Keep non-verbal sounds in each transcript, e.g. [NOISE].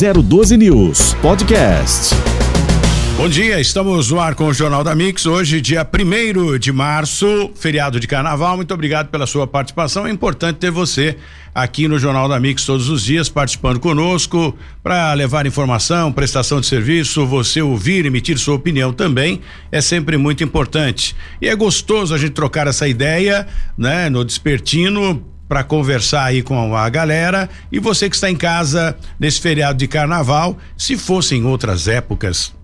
012 News Podcast. Bom dia, estamos no ar com o Jornal da Mix. Hoje, dia 1 de março, feriado de carnaval. Muito obrigado pela sua participação. É importante ter você aqui no Jornal da Mix todos os dias, participando conosco, para levar informação, prestação de serviço, você ouvir, emitir sua opinião também. É sempre muito importante. E é gostoso a gente trocar essa ideia, né, no Despertino para conversar aí com a galera e você que está em casa nesse feriado de carnaval, se fosse em outras épocas,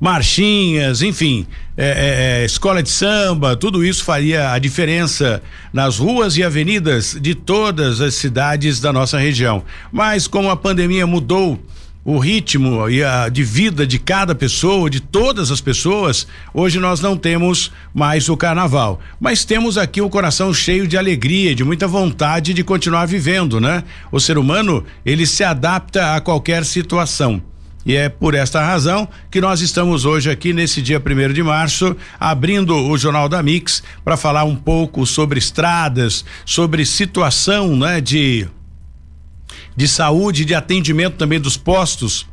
marchinhas, enfim, é, é, é, escola de samba, tudo isso faria a diferença nas ruas e avenidas de todas as cidades da nossa região. Mas como a pandemia mudou o ritmo e a, de vida de cada pessoa, de todas as pessoas, hoje nós não temos mais o carnaval. Mas temos aqui o coração cheio de alegria, de muita vontade de continuar vivendo, né? O ser humano, ele se adapta a qualquer situação. E é por esta razão que nós estamos hoje aqui nesse dia primeiro de março, abrindo o Jornal da Mix para falar um pouco sobre estradas, sobre situação, né, de de saúde, de atendimento também dos postos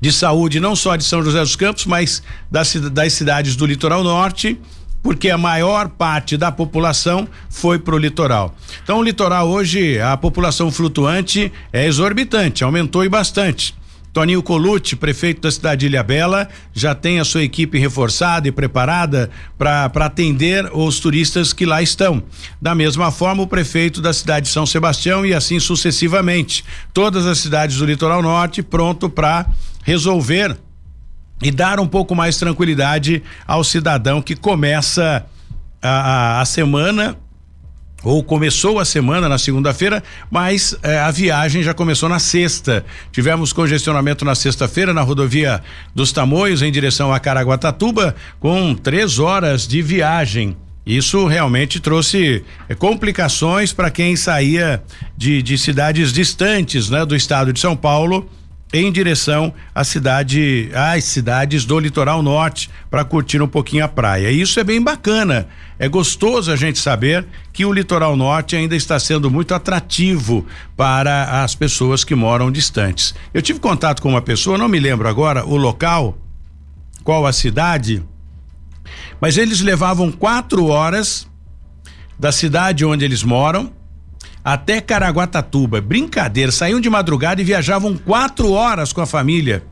de saúde, não só de São José dos Campos, mas das, das cidades do litoral norte, porque a maior parte da população foi para o litoral. Então, o litoral hoje, a população flutuante é exorbitante, aumentou e bastante. Toninho Colucci, prefeito da cidade de Ilhabela, já tem a sua equipe reforçada e preparada para atender os turistas que lá estão. Da mesma forma, o prefeito da cidade de São Sebastião e assim sucessivamente. Todas as cidades do litoral norte pronto para resolver e dar um pouco mais tranquilidade ao cidadão que começa a, a, a semana ou começou a semana na segunda-feira, mas eh, a viagem já começou na sexta. Tivemos congestionamento na sexta-feira na rodovia dos Tamoios em direção a Caraguatatuba, com três horas de viagem. Isso realmente trouxe eh, complicações para quem saía de, de cidades distantes, né, do estado de São Paulo em direção à cidade, às cidades do litoral norte para curtir um pouquinho a praia. E isso é bem bacana. É gostoso a gente saber que o litoral norte ainda está sendo muito atrativo para as pessoas que moram distantes. Eu tive contato com uma pessoa, não me lembro agora o local, qual a cidade, mas eles levavam quatro horas da cidade onde eles moram até Caraguatatuba. Brincadeira, saíam de madrugada e viajavam quatro horas com a família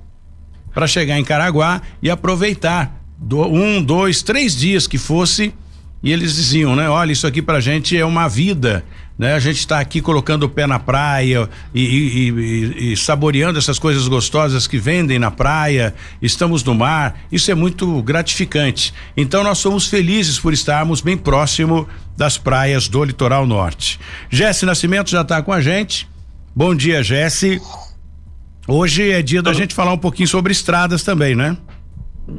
para chegar em Caraguá e aproveitar do, um, dois, três dias que fosse. E eles diziam, né? Olha, isso aqui pra gente é uma vida né? A gente está aqui colocando o pé na praia e, e, e, e, saboreando essas coisas gostosas que vendem na praia, estamos no mar, isso é muito gratificante. Então nós somos felizes por estarmos bem próximo das praias do litoral norte. Jesse Nascimento já está com a gente. Bom dia, Jesse. Hoje é dia da gente falar um pouquinho sobre estradas também, né?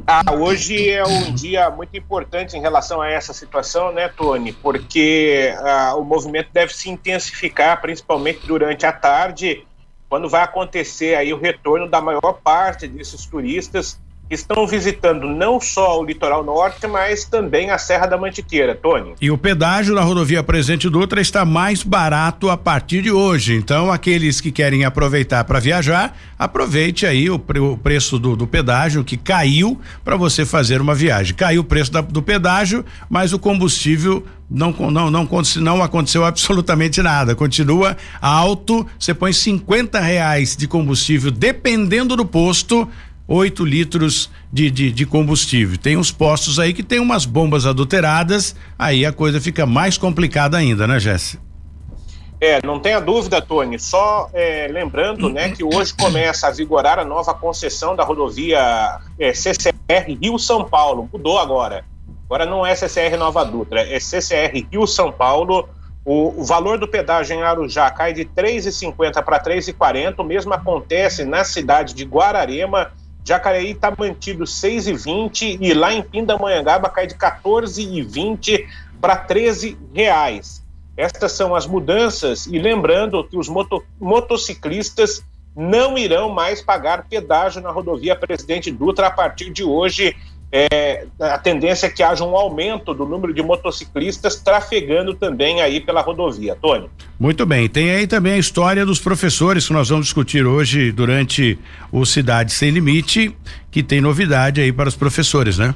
Ah, hoje é um dia muito importante em relação a essa situação, né, Tony? Porque ah, o movimento deve se intensificar, principalmente durante a tarde, quando vai acontecer aí o retorno da maior parte desses turistas estão visitando não só o litoral norte, mas também a Serra da Mantiqueira, Tony. E o pedágio na rodovia Presidente Dutra está mais barato a partir de hoje. Então, aqueles que querem aproveitar para viajar, aproveite aí o, pre, o preço do, do, pedágio que caiu para você fazer uma viagem. Caiu o preço da, do pedágio, mas o combustível não, não, não, não aconteceu absolutamente nada. Continua alto. Você põe 50 reais de combustível, dependendo do posto 8 litros de, de, de, combustível. Tem uns postos aí que tem umas bombas adulteradas, aí a coisa fica mais complicada ainda, né, Jesse? É, não tenha dúvida, Tony. Só é, lembrando, né, que hoje começa a vigorar a nova concessão da rodovia é, CCR Rio São Paulo. Mudou agora. Agora não é CCR Nova Dutra, é CCR Rio São Paulo. O, o valor do pedágio em Arujá cai de 3,50 para 3,40. O mesmo acontece na cidade de Guararema Jacareí está mantido 6,20 e lá em Pindamonhangaba cai de 14,20 para 13 reais. Estas são as mudanças e lembrando que os moto motociclistas não irão mais pagar pedágio na rodovia Presidente Dutra a partir de hoje. É, a tendência é que haja um aumento do número de motociclistas trafegando também aí pela rodovia. Tony. Muito bem. Tem aí também a história dos professores que nós vamos discutir hoje durante o Cidade Sem Limite, que tem novidade aí para os professores, né?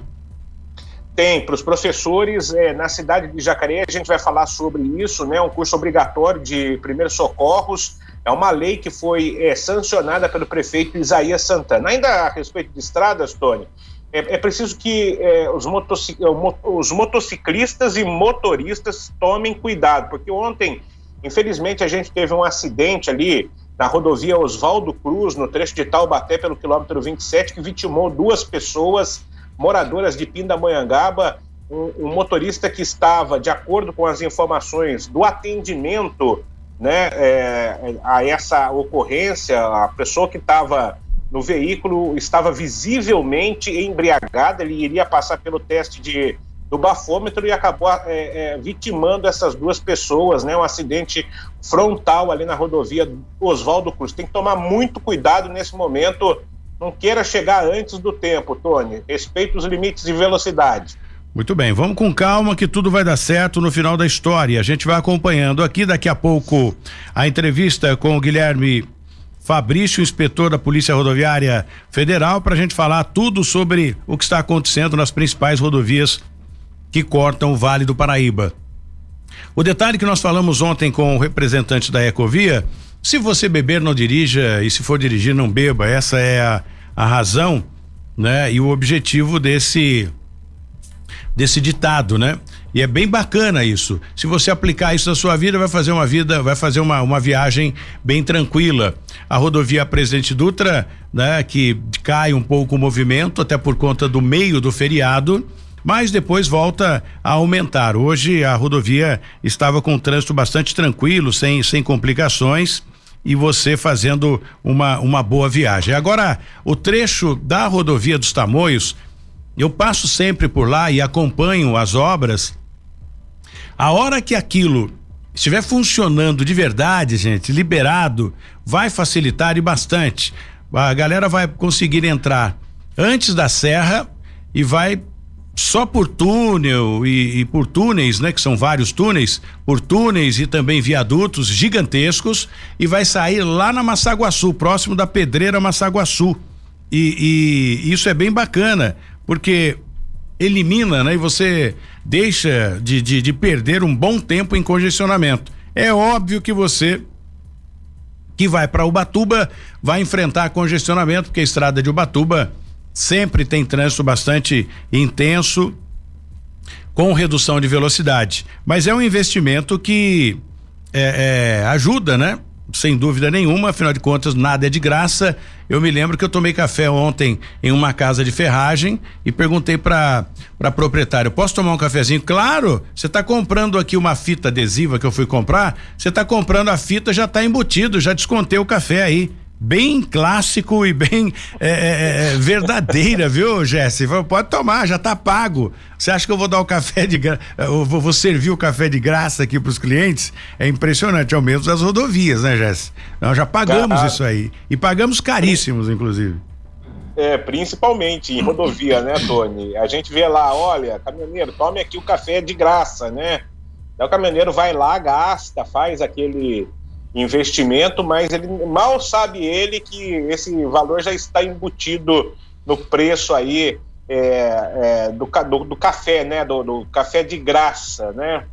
Tem, para os professores, é, na cidade de Jacareí, a gente vai falar sobre isso, né? Um curso obrigatório de primeiros socorros. É uma lei que foi é, sancionada pelo prefeito Isaías Santana. Ainda a respeito de estradas, Tony, é, é preciso que é, os, motocic, é, os motociclistas e motoristas tomem cuidado, porque ontem, infelizmente, a gente teve um acidente ali na rodovia Oswaldo Cruz, no trecho de Taubaté, pelo quilômetro 27, que vitimou duas pessoas moradoras de Pindamonhangaba, um, um motorista que estava, de acordo com as informações do atendimento né, é, a essa ocorrência, a pessoa que estava no veículo estava visivelmente embriagada, ele iria passar pelo teste de, do bafômetro e acabou é, é, vitimando essas duas pessoas, né? Um acidente frontal ali na rodovia Oswaldo Cruz. Tem que tomar muito cuidado nesse momento. Não queira chegar antes do tempo, Tony. Respeite os limites de velocidade. Muito bem, vamos com calma que tudo vai dar certo no final da história. A gente vai acompanhando aqui daqui a pouco a entrevista com o Guilherme Fabrício, inspetor da Polícia Rodoviária Federal, para a gente falar tudo sobre o que está acontecendo nas principais rodovias que cortam o Vale do Paraíba. O detalhe que nós falamos ontem com o representante da Ecovia, se você beber, não dirija, e se for dirigir, não beba. Essa é a, a razão, né? E o objetivo desse desse ditado, né? E é bem bacana isso. Se você aplicar isso na sua vida, vai fazer uma vida, vai fazer uma, uma viagem bem tranquila. A rodovia Presidente Dutra, né, que cai um pouco o movimento, até por conta do meio do feriado, mas depois volta a aumentar. Hoje a rodovia estava com um trânsito bastante tranquilo, sem, sem complicações e você fazendo uma, uma boa viagem. Agora, o trecho da rodovia dos Tamoios eu passo sempre por lá e acompanho as obras. A hora que aquilo estiver funcionando de verdade, gente, liberado, vai facilitar e bastante. A galera vai conseguir entrar antes da serra e vai só por túnel e, e, por túneis, né? Que são vários túneis, por túneis e também viadutos gigantescos e vai sair lá na Massaguaçu, próximo da Pedreira Massaguaçu. E, e isso é bem bacana, porque elimina, né? E você deixa de, de, de perder um bom tempo em congestionamento. É óbvio que você que vai para Ubatuba vai enfrentar congestionamento, porque a estrada de Ubatuba sempre tem trânsito bastante intenso, com redução de velocidade. Mas é um investimento que é, é, ajuda, né? Sem dúvida nenhuma, afinal de contas, nada é de graça. Eu me lembro que eu tomei café ontem em uma casa de ferragem e perguntei para para proprietário, posso tomar um cafezinho? Claro, você está comprando aqui uma fita adesiva que eu fui comprar, você está comprando a fita, já está embutido, já descontei o café aí bem clássico e bem é, é, é, é verdadeira, [LAUGHS] viu, Jesse? Pode tomar, já tá pago. Você acha que eu vou dar o café de graça? Eu vou, vou, servir o café de graça aqui para os clientes? É impressionante, ao menos as rodovias, né, Jesse? Nós já pagamos isso aí. E pagamos caríssimos, inclusive. É, principalmente em rodovia, né, Tony? A gente vê lá, olha, caminhoneiro, tome aqui o café de graça, né? Aí o caminhoneiro vai lá, gasta, faz aquele investimento, mas ele mal sabe ele que esse valor já está embutido no preço aí é, é, do, do, do, café, né? Do, do, café de graça, né?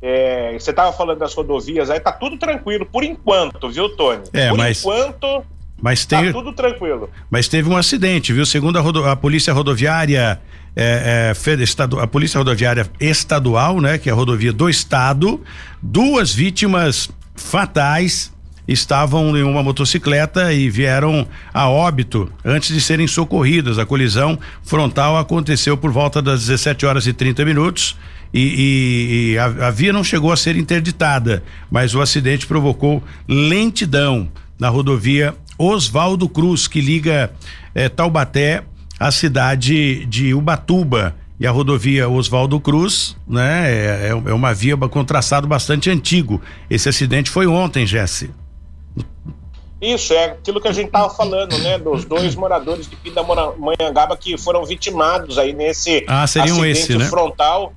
É, você estava falando das rodovias, aí tá tudo tranquilo por enquanto, viu, Tony? É, por mas... enquanto mas tem, tá tudo tranquilo. Mas teve um acidente, viu? Segundo a, rodo, a polícia rodoviária é, é, estadu, a polícia rodoviária estadual, né? Que é a rodovia do estado, duas vítimas fatais estavam em uma motocicleta e vieram a óbito antes de serem socorridas. A colisão frontal aconteceu por volta das 17 horas e 30 minutos. E, e, e a, a, via não chegou a ser interditada, mas o acidente provocou lentidão na rodovia Oswaldo Cruz, que liga eh, Taubaté à cidade de Ubatuba e a rodovia Oswaldo Cruz, né? É, é, é uma via com traçado bastante antigo. Esse acidente foi ontem, Jesse. Isso, é aquilo que a gente estava falando, né? Dos dois moradores de Pindamonhangaba que foram vitimados aí nesse ah, acidente esse, né? frontal.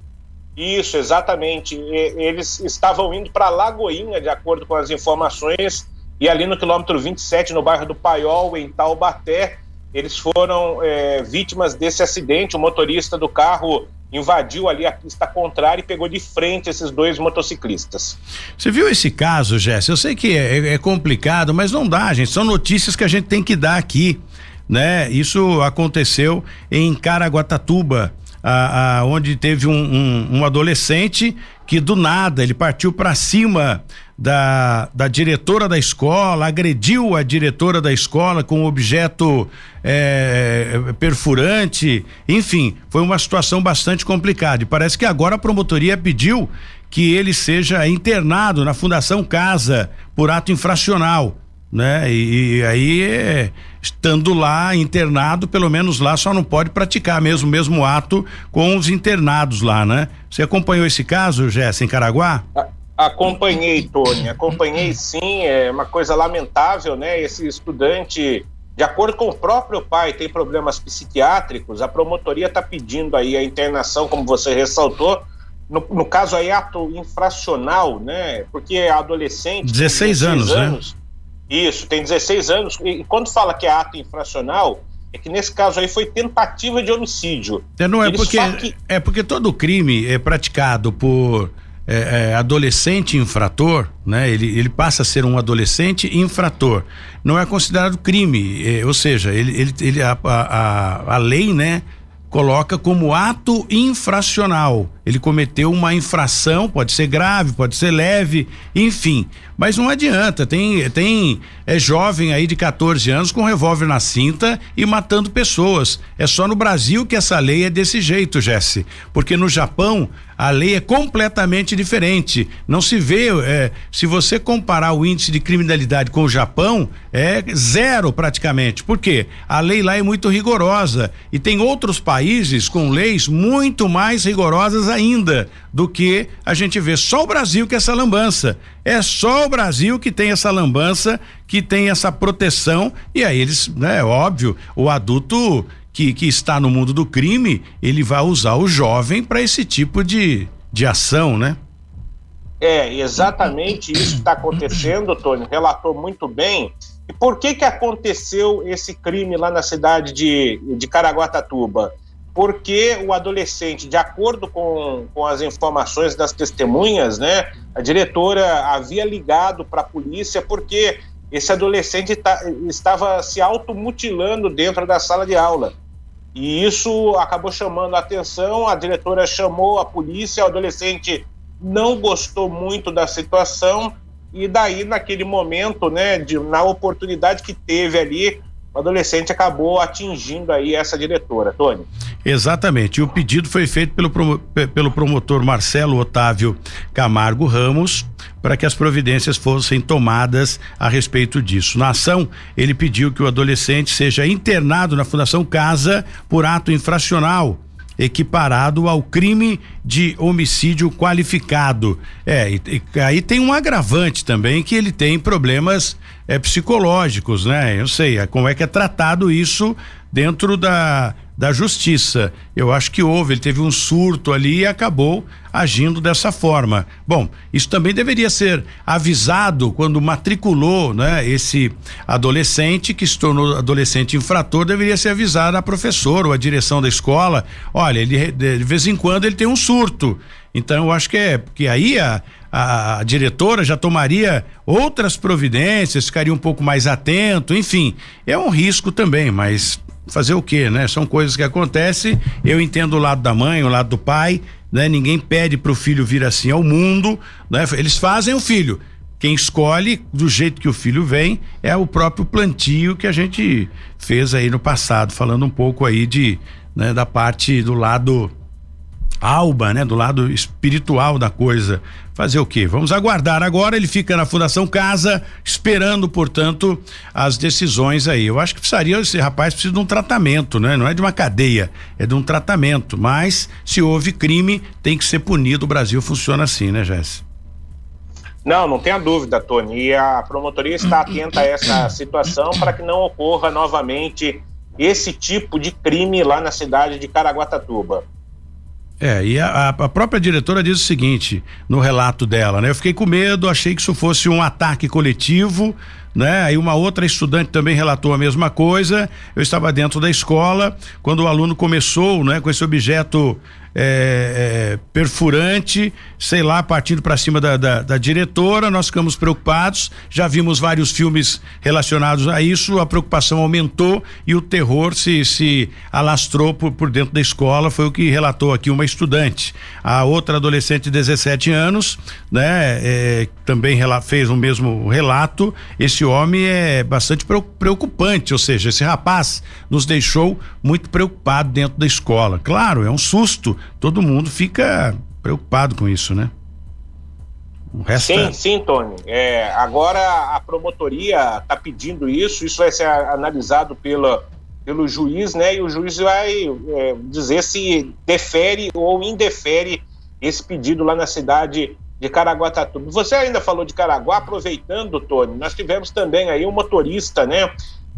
Isso, exatamente. E, eles estavam indo para Lagoinha, de acordo com as informações, e ali no quilômetro 27, no bairro do Paiol, em Taubaté, eles foram é, vítimas desse acidente. O motorista do carro invadiu ali a pista contrária e pegou de frente esses dois motociclistas. Você viu esse caso, Jéssica? Eu sei que é, é, complicado, mas não dá, gente. São notícias que a gente tem que dar aqui, né? Isso aconteceu em Caraguatatuba, a, a, onde teve um, um, um adolescente que do nada ele partiu para cima da, da diretora da escola, agrediu a diretora da escola com objeto é, perfurante, enfim, foi uma situação bastante complicada. E parece que agora a promotoria pediu que ele seja internado na Fundação Casa por ato infracional. Né? E, e aí, estando lá internado, pelo menos lá só não pode praticar mesmo mesmo ato com os internados lá, né? Você acompanhou esse caso, Jéssica, em Caraguá? Ah Acompanhei, Tony, acompanhei sim, é uma coisa lamentável, né? Esse estudante, de acordo com o próprio pai, tem problemas psiquiátricos, a promotoria está pedindo aí a internação, como você ressaltou, no, no, caso aí ato infracional, né? Porque é adolescente. 16, 16 anos, anos, né? Isso, tem 16 anos, e, quando fala que é ato infracional, é que nesse caso aí foi tentativa de homicídio. É, não é porque que... é porque todo crime é praticado por é, é, adolescente infrator, né? Ele, ele passa a ser um adolescente infrator. Não é considerado crime, é, ou seja, ele, ele, ele a, a, a lei, né? Coloca como ato infracional. Ele cometeu uma infração, pode ser grave, pode ser leve, enfim. Mas não adianta, tem tem é jovem aí de 14 anos com revólver na cinta e matando pessoas. É só no Brasil que essa lei é desse jeito, Jesse. Porque no Japão a lei é completamente diferente. Não se vê, é, se você comparar o índice de criminalidade com o Japão, é zero praticamente. Por quê? A lei lá é muito rigorosa e tem outros países com leis muito mais rigorosas ainda do que a gente vê. Só o Brasil que é essa lambança. É só o Brasil que tem essa lambança, que tem essa proteção e aí eles, né, é óbvio, o adulto que, que está no mundo do crime, ele vai usar o jovem para esse tipo de, de ação, né? É, exatamente isso que está acontecendo, Tony, relatou muito bem. E por que que aconteceu esse crime lá na cidade de, de Caraguatatuba? Porque o adolescente, de acordo com, com as informações das testemunhas, né, a diretora havia ligado para a polícia porque esse adolescente tá, estava se automutilando dentro da sala de aula. E isso acabou chamando a atenção, a diretora chamou a polícia, o adolescente não gostou muito da situação e daí naquele momento, né, de, na oportunidade que teve ali, o adolescente acabou atingindo aí essa diretora, Tony. Exatamente. E o pedido foi feito pelo, pelo promotor Marcelo Otávio Camargo Ramos para que as providências fossem tomadas a respeito disso. Na ação, ele pediu que o adolescente seja internado na Fundação Casa por ato infracional equiparado ao crime de homicídio qualificado. É, e, e, aí tem um agravante também que ele tem problemas é, psicológicos, né? Eu sei, é, como é que é tratado isso dentro da, da justiça. Eu acho que houve, ele teve um surto ali e acabou agindo dessa forma. Bom, isso também deveria ser avisado quando matriculou, né? Esse adolescente que se tornou adolescente infrator deveria ser avisado a professor ou a direção da escola. Olha, ele de vez em quando ele tem um surto. Então eu acho que é que aí a, a diretora já tomaria outras providências, ficaria um pouco mais atento, enfim, é um risco também, mas fazer o quê, né? São coisas que acontecem. Eu entendo o lado da mãe, o lado do pai, né? Ninguém pede para o filho vir assim ao mundo, né? Eles fazem o filho. Quem escolhe do jeito que o filho vem é o próprio plantio que a gente fez aí no passado, falando um pouco aí de, né, da parte do lado alba, né, do lado espiritual da coisa. Fazer o quê? Vamos aguardar agora. Ele fica na Fundação Casa, esperando, portanto, as decisões aí. Eu acho que precisaria, esse rapaz precisa de um tratamento, né? Não é de uma cadeia, é de um tratamento. Mas, se houve crime, tem que ser punido. O Brasil funciona assim, né, Jéssica? Não, não tenha dúvida, Tony. E a promotoria está atenta a essa situação para que não ocorra novamente esse tipo de crime lá na cidade de Caraguatatuba. É, e a, a, própria diretora diz o seguinte no relato dela, né? Eu fiquei com medo, achei que isso fosse um ataque coletivo, né? Aí uma outra estudante também relatou a mesma coisa. Eu estava dentro da escola quando o aluno começou, né, com esse objeto é, é, perfurante, sei lá, partindo para cima da, da, da, diretora, nós ficamos preocupados. Já vimos vários filmes relacionados a isso, a preocupação aumentou e o terror se, se alastrou por, por dentro da escola. Foi o que relatou aqui uma estudante. A outra adolescente de 17 anos, né, é, também fez o mesmo relato. Esse homem é bastante preocupante, ou seja, esse rapaz nos deixou muito preocupado dentro da escola. Claro, é um susto todo mundo fica preocupado com isso, né? Sim, sim, Tony. É, agora a promotoria está pedindo isso, isso vai ser analisado pela, pelo juiz, né? E o juiz vai é, dizer se defere ou indefere esse pedido lá na cidade de Caraguatatuba. Você ainda falou de Caraguá, aproveitando, Tony, nós tivemos também aí um motorista, né?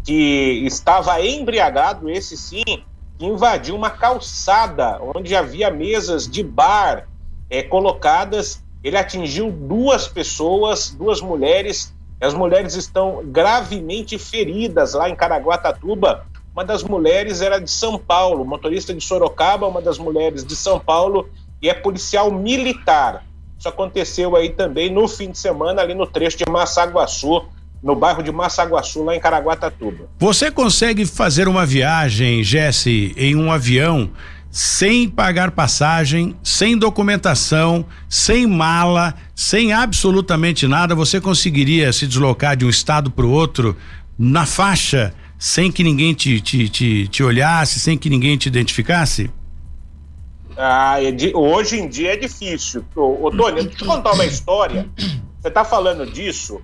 Que estava embriagado, esse sim, invadiu uma calçada onde havia mesas de bar é, colocadas. Ele atingiu duas pessoas, duas mulheres. As mulheres estão gravemente feridas lá em Caraguatatuba. Uma das mulheres era de São Paulo, motorista de Sorocaba, uma das mulheres de São Paulo e é policial militar. Isso aconteceu aí também no fim de semana, ali no trecho de Massaguaçu, no bairro de Massaguaçu, lá em Caraguatatuba. Você consegue fazer uma viagem, Jesse, em um avião sem pagar passagem, sem documentação, sem mala, sem absolutamente nada? Você conseguiria se deslocar de um estado para o outro na faixa, sem que ninguém te, te, te, te olhasse, sem que ninguém te identificasse? Ah, é de, hoje em dia é difícil. Ô, ô Tony, deixa eu te contar uma história. Você está falando disso.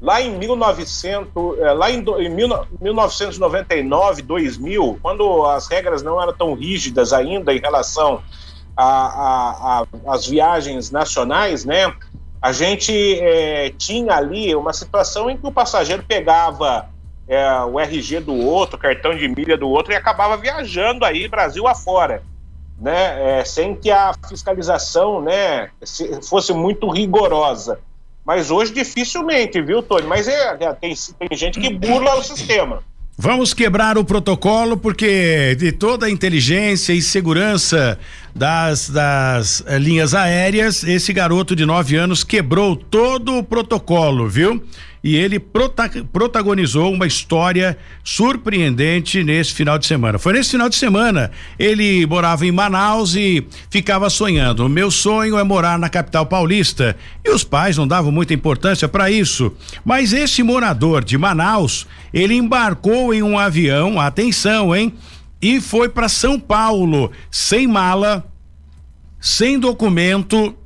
Lá em 1900, eh, lá em, em 1999, 2000, quando as regras não eram tão rígidas ainda em relação às viagens nacionais, né? A gente é, tinha ali uma situação em que o passageiro pegava é, o RG do outro, cartão de milha do outro e acabava viajando aí Brasil afora, né? É, sem que a fiscalização, né, fosse muito rigorosa. Mas hoje dificilmente, viu, Tony? Mas é, é, tem, tem gente que burla o sistema. Vamos quebrar o protocolo porque de toda a inteligência e segurança das, das eh, linhas aéreas, esse garoto de nove anos quebrou todo o protocolo, viu? E ele prota protagonizou uma história surpreendente nesse final de semana. Foi nesse final de semana, ele morava em Manaus e ficava sonhando. O meu sonho é morar na capital paulista. E os pais não davam muita importância para isso. Mas esse morador de Manaus, ele embarcou em um avião, atenção, hein? E foi para São Paulo, sem mala, sem documento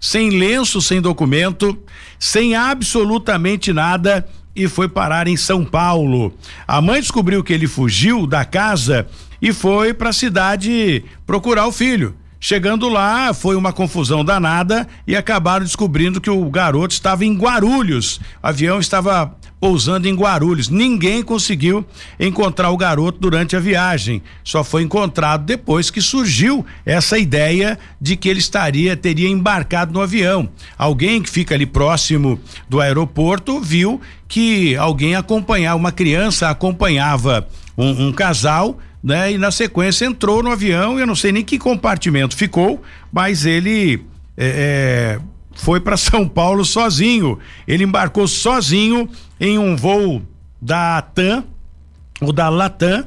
sem lenço, sem documento, sem absolutamente nada e foi parar em São Paulo. A mãe descobriu que ele fugiu da casa e foi para a cidade procurar o filho. Chegando lá, foi uma confusão danada e acabaram descobrindo que o garoto estava em Guarulhos. O avião estava pousando em Guarulhos. Ninguém conseguiu encontrar o garoto durante a viagem. Só foi encontrado depois que surgiu essa ideia de que ele estaria teria embarcado no avião. Alguém que fica ali próximo do aeroporto viu que alguém acompanhava, uma criança acompanhava um, um casal né? E na sequência entrou no avião, eu não sei nem que compartimento ficou, mas ele é, é foi para São Paulo sozinho. Ele embarcou sozinho em um voo da TAM, ou da Latam,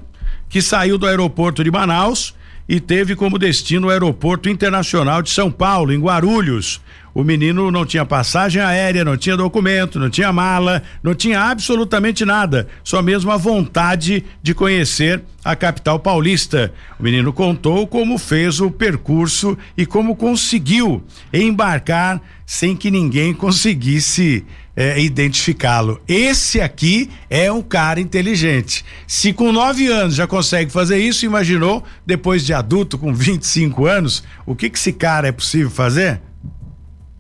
que saiu do aeroporto de Manaus e teve como destino o aeroporto internacional de São Paulo, em Guarulhos. O menino não tinha passagem aérea, não tinha documento, não tinha mala, não tinha absolutamente nada, só mesmo a vontade de conhecer a capital paulista. O menino contou como fez o percurso e como conseguiu embarcar sem que ninguém [LAUGHS] conseguisse é, identificá-lo. Esse aqui é um cara inteligente. Se com nove anos já consegue fazer isso, imaginou depois de adulto com 25 anos, o que que esse cara é possível fazer?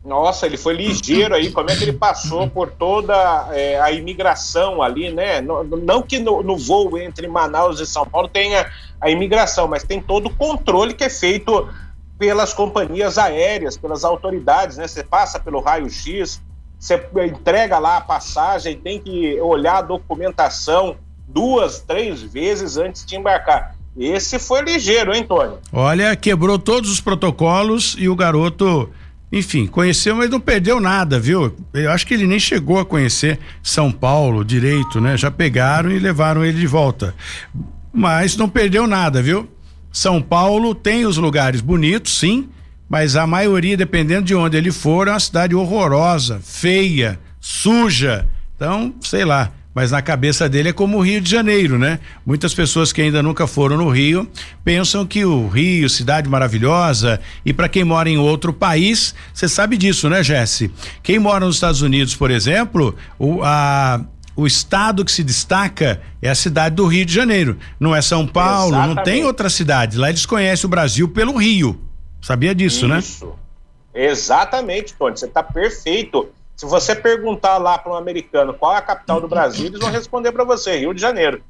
Nossa, ele foi ligeiro aí, como é que ele passou por toda é, a imigração ali, né? Não, não que no, no, voo entre Manaus e São Paulo tenha a imigração, mas tem todo o controle que é feito pelas companhias aéreas, pelas autoridades, né? Você passa pelo raio-x, você entrega lá a passagem, tem que olhar a documentação duas, três vezes antes de embarcar. Esse foi ligeiro, hein, Tony? Olha, quebrou todos os protocolos e o garoto enfim, conheceu, mas não perdeu nada, viu? Eu acho que ele nem chegou a conhecer São Paulo direito, né? Já pegaram e levaram ele de volta. Mas não perdeu nada, viu? São Paulo tem os lugares bonitos, sim, mas a maioria, dependendo de onde ele for, é uma cidade horrorosa, feia, suja. Então, sei lá mas na cabeça dele é como o Rio de Janeiro, né? Muitas pessoas que ainda nunca foram no Rio pensam que o Rio, cidade maravilhosa, e para quem mora em outro país, você sabe disso, né, Jesse? Quem mora nos Estados Unidos, por exemplo, o, a, o estado que se destaca é a cidade do Rio de Janeiro. Não é São Paulo, Exatamente. não tem outra cidade. Lá eles conhecem o Brasil pelo Rio. Sabia disso, né? Isso. né? Exatamente, Tony. Você está perfeito. Se você perguntar lá para um americano qual é a capital do Brasil, eles vão responder para você, Rio de Janeiro.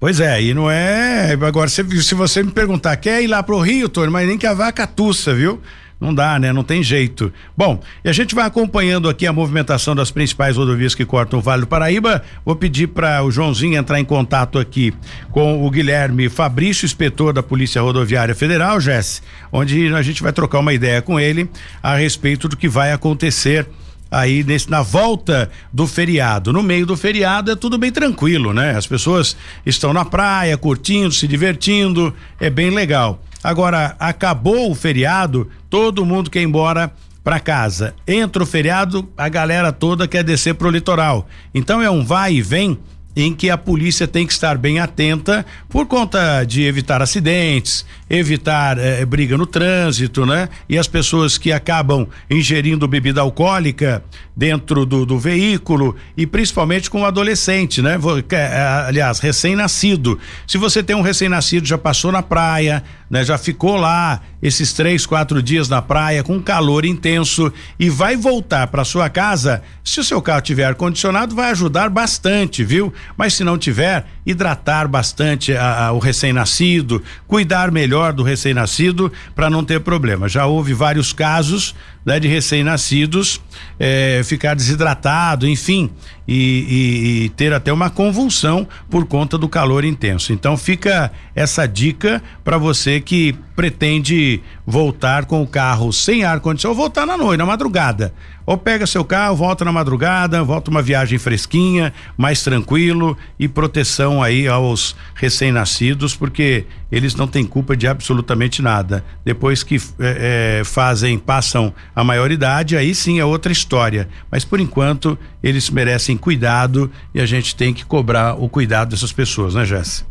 Pois é, e não é. Agora, se, se você me perguntar, quer ir lá pro Rio, Tony, mas nem que a vaca tussa, viu? Não dá, né? Não tem jeito. Bom, e a gente vai acompanhando aqui a movimentação das principais rodovias que cortam o Vale do Paraíba. Vou pedir para o Joãozinho entrar em contato aqui com o Guilherme Fabrício, inspetor da Polícia Rodoviária Federal, Jesse, onde a gente vai trocar uma ideia com ele a respeito do que vai acontecer aí nesse, na volta do feriado. No meio do feriado é tudo bem tranquilo, né? As pessoas estão na praia, curtindo, se divertindo, é bem legal. Agora, acabou o feriado, todo mundo quer ir embora para casa. Entra o feriado, a galera toda quer descer pro litoral. Então é um vai e vem em que a polícia tem que estar bem atenta por conta de evitar acidentes, evitar eh, briga no trânsito, né? E as pessoas que acabam ingerindo bebida alcoólica dentro do, do veículo e principalmente com o adolescente, né? Eh, aliás, recém-nascido. Se você tem um recém-nascido, já passou na praia, né? Já ficou lá esses três, quatro dias na praia com calor intenso e vai voltar para sua casa, se o seu carro tiver ar condicionado, vai ajudar bastante, viu? Mas se não tiver, hidratar bastante a, a, o recém-nascido, cuidar melhor do recém-nascido para não ter problema. Já houve vários casos né, de recém-nascidos é, ficar desidratado, enfim, e, e, e, ter até uma convulsão por conta do calor intenso. Então fica essa dica para você que pretende voltar com o carro sem ar condicionado, ou voltar na noite, na madrugada. Ou pega seu carro, volta na madrugada, volta uma viagem fresquinha, mais tranquilo e proteção aí aos recém-nascidos, porque eles não têm culpa de absolutamente nada. Depois que é, é, fazem, passam a maioridade, aí sim é outra história. Mas por enquanto eles merecem cuidado e a gente tem que cobrar o cuidado dessas pessoas, né, Jéssica?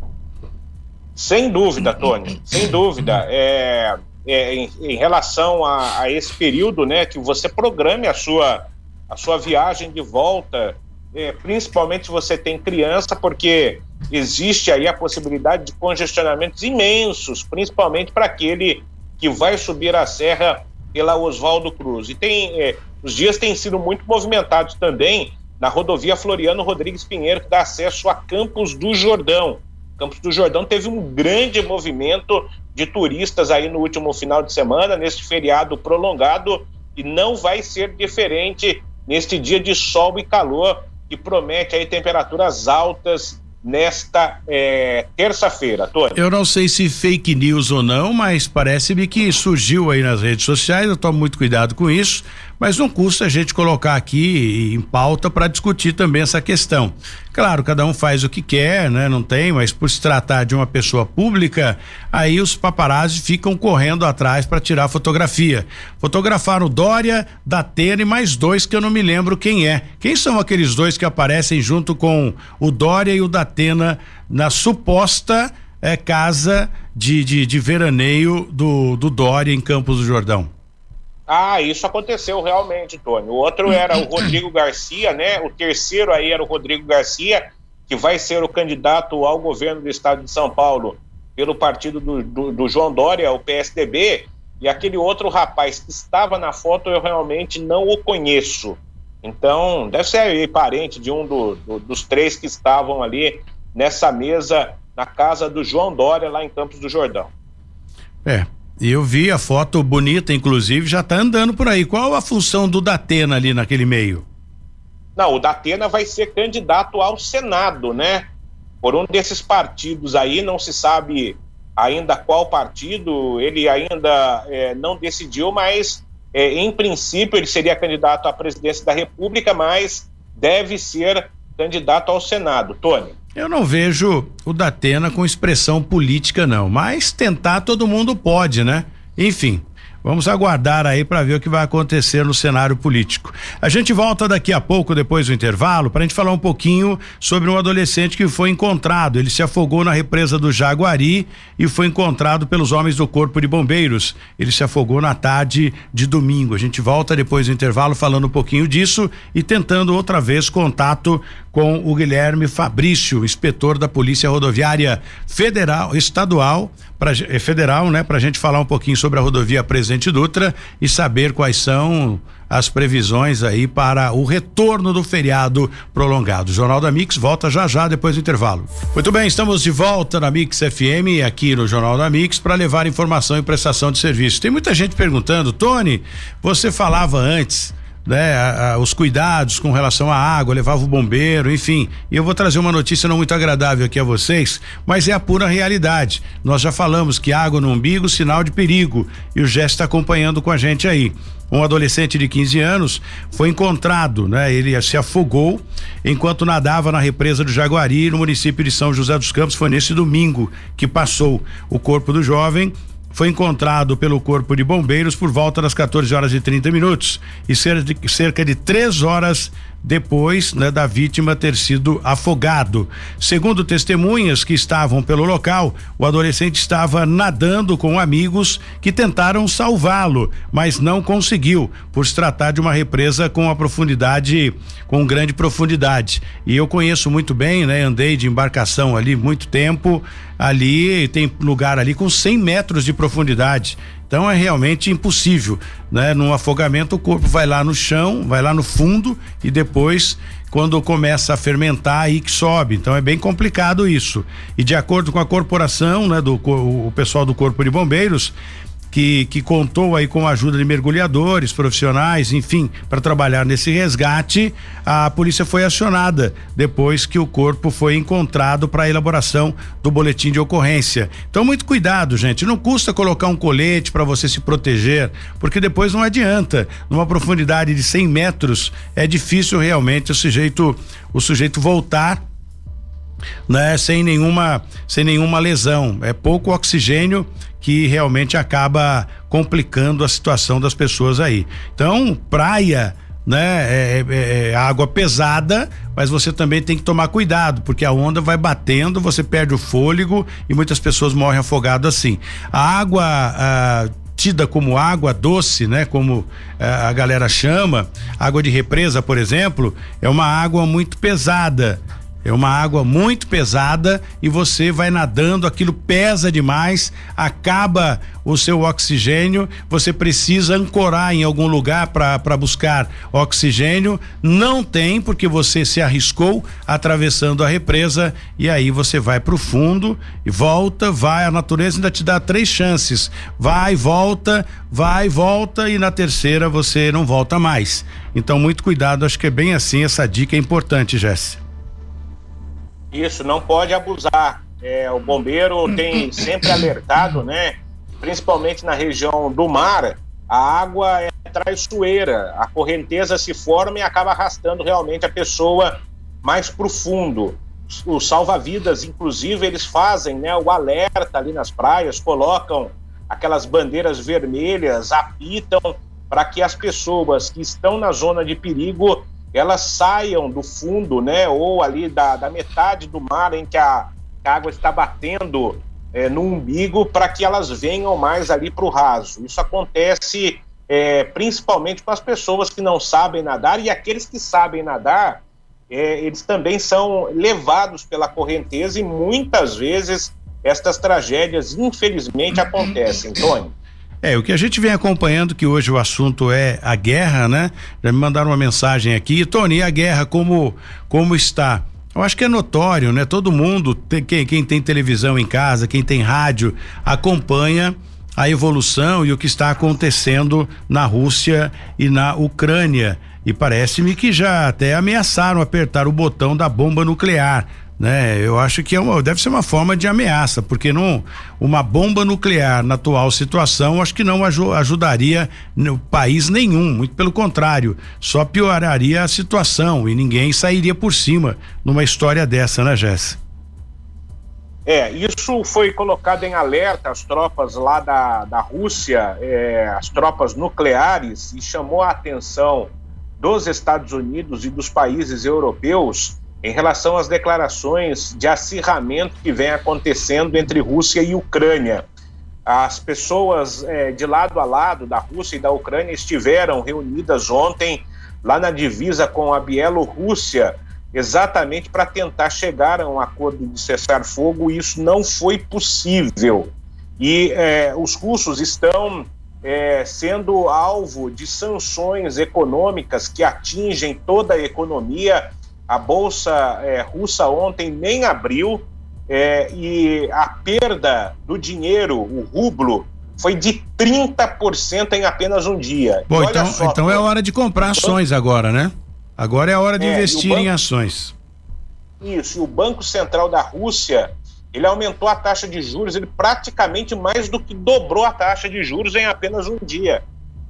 Sem dúvida, Tony, sem dúvida. É, é em, em, relação a, a, esse período, né, que você programe a sua, a sua viagem de volta, é, principalmente se você tem criança, porque existe aí a possibilidade de congestionamentos imensos, principalmente para aquele que vai subir a serra pela Oswaldo Cruz. E tem, é, os dias têm sido muito movimentados também na rodovia Floriano Rodrigues Pinheiro, que dá acesso a Campos do Jordão. Campos do Jordão teve um grande movimento de turistas aí no último final de semana, neste feriado prolongado, e não vai ser diferente neste dia de sol e calor, que promete aí temperaturas altas nesta é, terça-feira, Tony. Eu não sei se fake news ou não, mas parece-me que surgiu aí nas redes sociais, eu tomo muito cuidado com isso, mas não custa a gente colocar aqui em pauta para discutir também essa questão. Claro, cada um faz o que quer, né? Não tem, mas por se tratar de uma pessoa pública, aí os paparazzi ficam correndo atrás para tirar fotografia. Fotografaram Dória, Datena e mais dois que eu não me lembro quem é. Quem são aqueles dois que aparecem junto com o Dória e o Datena na suposta é, casa de, de, de veraneio do, do Dória em Campos do Jordão? Ah, isso aconteceu realmente, Tony. O outro era o Rodrigo Garcia, né? O terceiro aí era o Rodrigo Garcia, que vai ser o candidato ao governo do estado de São Paulo pelo partido do, do, do João Dória, o PSDB. e aquele outro rapaz que estava na foto eu realmente não o conheço. Então, deve ser parente de um do, do, dos três que estavam ali nessa mesa na casa do João Dória, lá em Campos do Jordão. É, eu vi a foto bonita, inclusive, já está andando por aí. Qual a função do Datena ali naquele meio? Não, o Datena vai ser candidato ao Senado, né? Por um desses partidos aí, não se sabe ainda qual partido, ele ainda é, não decidiu, mas é, em princípio ele seria candidato à presidência da República, mas deve ser candidato ao Senado. Tony. Eu não vejo o Datena com expressão política, não, mas tentar todo mundo pode, né? Enfim, Vamos aguardar aí para ver o que vai acontecer no cenário político. A gente volta daqui a pouco, depois do intervalo, para a gente falar um pouquinho sobre um adolescente que foi encontrado. Ele se afogou na represa do Jaguari e foi encontrado pelos homens do Corpo de Bombeiros. Ele se afogou na tarde de domingo. A gente volta depois do intervalo falando um pouquinho disso e tentando outra vez contato com o Guilherme Fabrício, inspetor da Polícia Rodoviária Federal, Estadual, pra, eh, federal, né, para a gente falar um pouquinho sobre a rodovia Presidente Dutra e saber quais são as previsões aí para o retorno do feriado prolongado. O Jornal da Mix volta já já depois do intervalo. Muito bem, estamos de volta na Mix FM aqui no Jornal da Mix para levar informação e prestação de serviço. Tem muita gente perguntando, Tony, você falava antes né, a, a, os cuidados com relação à água, levava o bombeiro, enfim. E eu vou trazer uma notícia não muito agradável aqui a vocês, mas é a pura realidade. Nós já falamos que água no umbigo, sinal de perigo, e o Gesto está acompanhando com a gente aí. Um adolescente de 15 anos foi encontrado, né? Ele se afogou enquanto nadava na represa do Jaguari, no município de São José dos Campos. Foi nesse domingo que passou. O corpo do jovem foi encontrado pelo Corpo de Bombeiros por volta das 14 horas e 30 minutos e cerca de três horas depois né, da vítima ter sido afogado. Segundo testemunhas que estavam pelo local, o adolescente estava nadando com amigos que tentaram salvá-lo, mas não conseguiu, por se tratar de uma represa com a profundidade, com grande profundidade. E eu conheço muito bem, né? Andei de embarcação ali muito tempo. Ali tem lugar ali com 100 metros de profundidade. Então é realmente impossível, né? Num afogamento o corpo vai lá no chão, vai lá no fundo e depois quando começa a fermentar aí que sobe. Então é bem complicado isso. E de acordo com a corporação, né, do o pessoal do Corpo de Bombeiros, que, que contou aí com a ajuda de mergulhadores, profissionais, enfim, para trabalhar nesse resgate, a polícia foi acionada depois que o corpo foi encontrado para a elaboração do boletim de ocorrência. Então, muito cuidado, gente. Não custa colocar um colete para você se proteger, porque depois não adianta. Numa profundidade de 100 metros, é difícil realmente o sujeito, o sujeito voltar né, sem nenhuma sem nenhuma lesão. É pouco oxigênio que realmente acaba complicando a situação das pessoas aí. Então, praia, né, é, é, é, água pesada, mas você também tem que tomar cuidado, porque a onda vai batendo, você perde o fôlego e muitas pessoas morrem afogadas assim. A água tida como água doce, né? Como ah, a galera chama, água de represa, por exemplo, é uma água muito pesada. É uma água muito pesada e você vai nadando, aquilo pesa demais, acaba o seu oxigênio, você precisa ancorar em algum lugar para buscar oxigênio. Não tem, porque você se arriscou atravessando a represa e aí você vai para o fundo e volta, vai. A natureza ainda te dá três chances: vai, volta, vai, volta e na terceira você não volta mais. Então, muito cuidado, acho que é bem assim. Essa dica é importante, Jéssica. Isso, não pode abusar. É, o bombeiro tem [COUGHS] sempre alertado, né? Principalmente na região do mar, a água é traiçoeira, a correnteza se forma e acaba arrastando realmente a pessoa mais profundo. Os salva-vidas, inclusive, eles fazem né, o alerta ali nas praias, colocam aquelas bandeiras vermelhas, apitam para que as pessoas que estão na zona de perigo elas saiam do fundo, né, ou ali da, da metade do mar em que a, a água está batendo é, no umbigo, para que elas venham mais ali para o raso. Isso acontece é, principalmente com as pessoas que não sabem nadar e aqueles que sabem nadar, é, eles também são levados pela correnteza e muitas vezes estas tragédias, infelizmente, acontecem, Tony. É, o que a gente vem acompanhando, que hoje o assunto é a guerra, né? Já me mandaram uma mensagem aqui, Tony, a guerra como, como está? Eu acho que é notório, né? Todo mundo, tem, quem, quem tem televisão em casa, quem tem rádio, acompanha a evolução e o que está acontecendo na Rússia e na Ucrânia. E parece-me que já até ameaçaram apertar o botão da bomba nuclear né? Eu acho que é uma, deve ser uma forma de ameaça, porque não uma bomba nuclear na atual situação, acho que não ajudaria no país nenhum, muito pelo contrário, só pioraria a situação e ninguém sairia por cima numa história dessa, né, Jéssica? É, isso foi colocado em alerta às tropas lá da, da Rússia, é, as tropas nucleares, e chamou a atenção dos Estados Unidos e dos países europeus em relação às declarações de acirramento que vem acontecendo entre Rússia e Ucrânia. As pessoas é, de lado a lado da Rússia e da Ucrânia estiveram reunidas ontem lá na divisa com a Bielorrússia, exatamente para tentar chegar a um acordo de cessar-fogo, e isso não foi possível. E é, os russos estão é, sendo alvo de sanções econômicas que atingem toda a economia a bolsa é, russa ontem nem abriu é, e a perda do dinheiro, o rublo, foi de 30% em apenas um dia. Bom, então, só, então é hora de comprar ações agora, né? Agora é hora de é, investir banco, em ações. Isso, e o Banco Central da Rússia, ele aumentou a taxa de juros, ele praticamente mais do que dobrou a taxa de juros em apenas um dia.